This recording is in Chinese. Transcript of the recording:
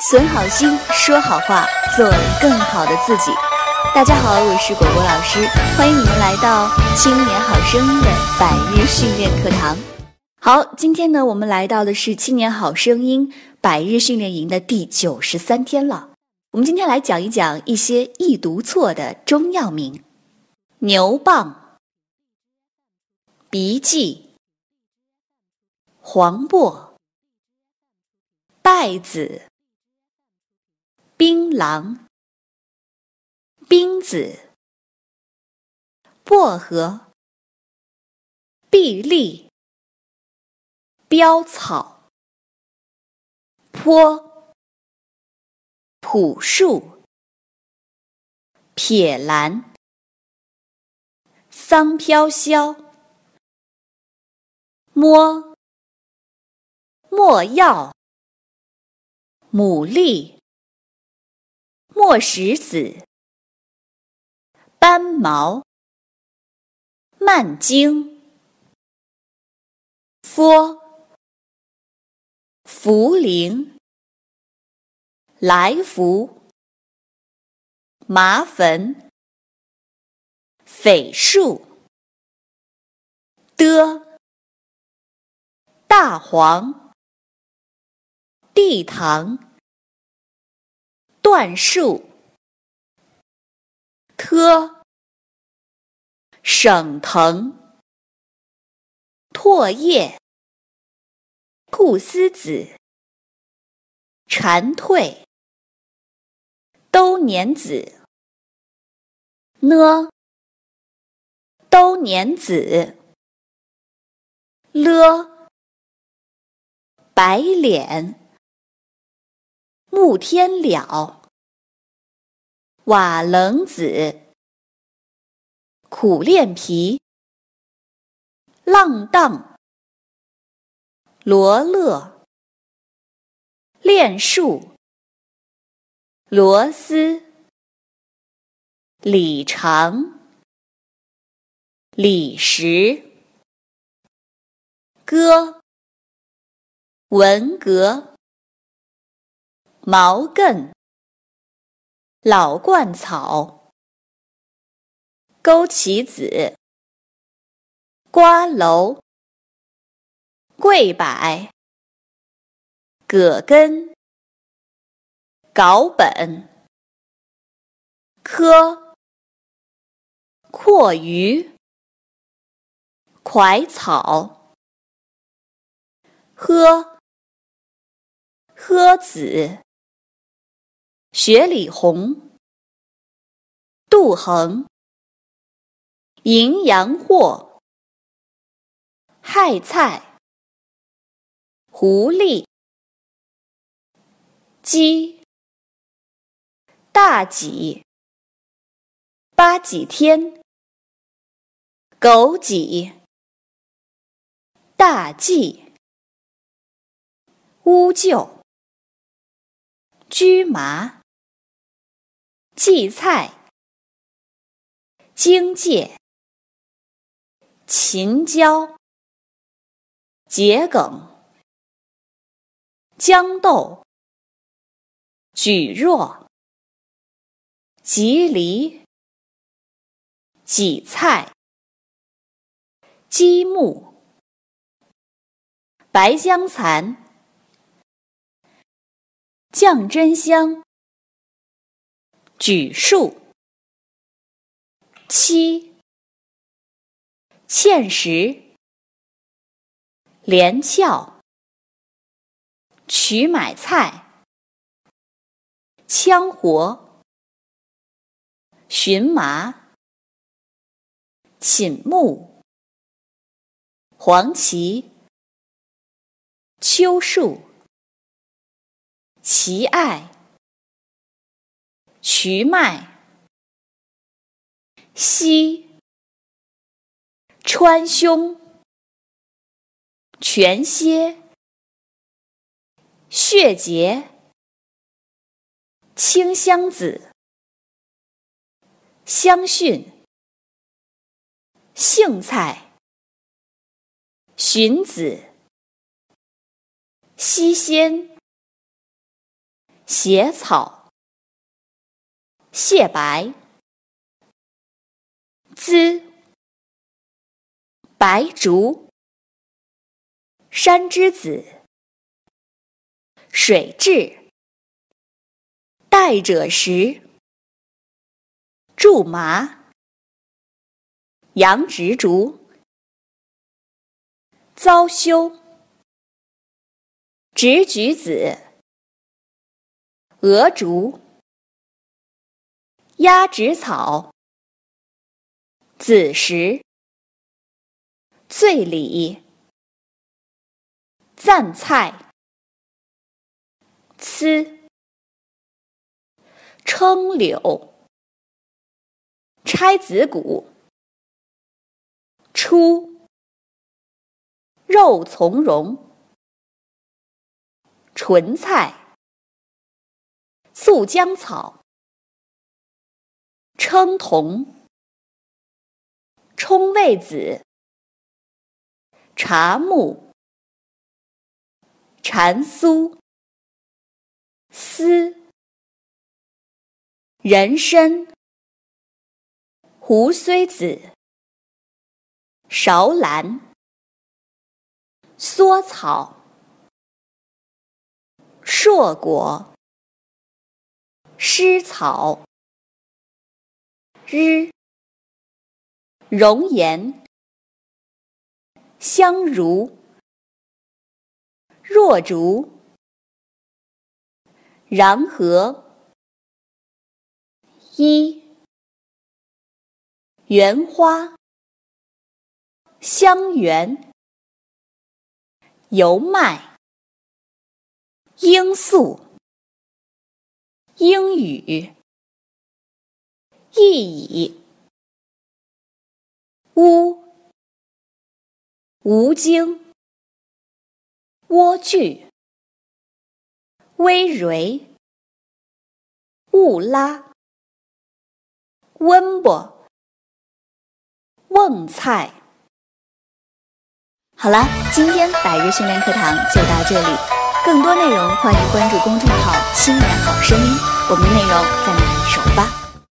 存好心，说好话，做更好的自己。大家好，我是果果老师，欢迎你们来到《青年好声音》的百日训练课堂。好，今天呢，我们来到的是《青年好声音》百日训练营的第九十三天了。我们今天来讲一讲一些易读错的中药名：牛蒡、鼻涕、黄柏、稗子。槟榔、冰子、薄荷、碧丽、标草、坡、朴树、撇兰、桑飘萧、摸、没药、牡蛎。墨石子、斑毛、蔓荆、佛、茯苓、来福、麻粉、榧树、的、大黄、地堂。椴树、特、省藤、唾液、菟丝子、蝉蜕、兜年子、呢、兜年子、了、白脸。木天了，瓦楞子，苦练皮，浪荡，罗勒，练树，螺丝，李长，李石，歌，文革。毛茛、老鹳草、枸杞子、瓜蒌、桂柏、葛根、稿本、柯、阔鱼、蒯草、诃、诃子。雪里红、杜衡、淫羊藿、害菜、狐狸、鸡、大戟、八戟天、枸杞、大蓟、乌桕、驹麻。荠菜、荆芥、秦椒、桔梗、豇豆、蒟蒻、蒺藜、荠菜、鸡木、白姜蚕、降真香。举树、七、芡实、连翘、曲买菜、羌活、荨麻、寝木、黄芪、秋树、蕲艾。瞿麦、溪、川芎、全蝎、血结、清香子、香蕈、杏菜、荀子、西仙、血草，蟹白，滋，白竹，山之子，水蛭，带者时，苎麻，羊植竹，遭羞，直举子。鹅竹、鸭跖草、子时、醉李、赞菜、呲、称柳、拆子骨、出、肉从蓉、莼菜。素浆草，称同，冲味子，茶木，蟾酥，丝，人参，胡荽子，芍兰，蓑草，硕果。湿草，日，容颜，香如，若竹，然和，一，圆花，香橼，油麦，罂粟。英语，意乙，乌，吴京，莴苣，微蕤，兀拉，温波，瓮菜。好了，今天百日训练课堂就到这里。更多内容，欢迎关注公众号“青年好声音”，我们的内容在那里首发。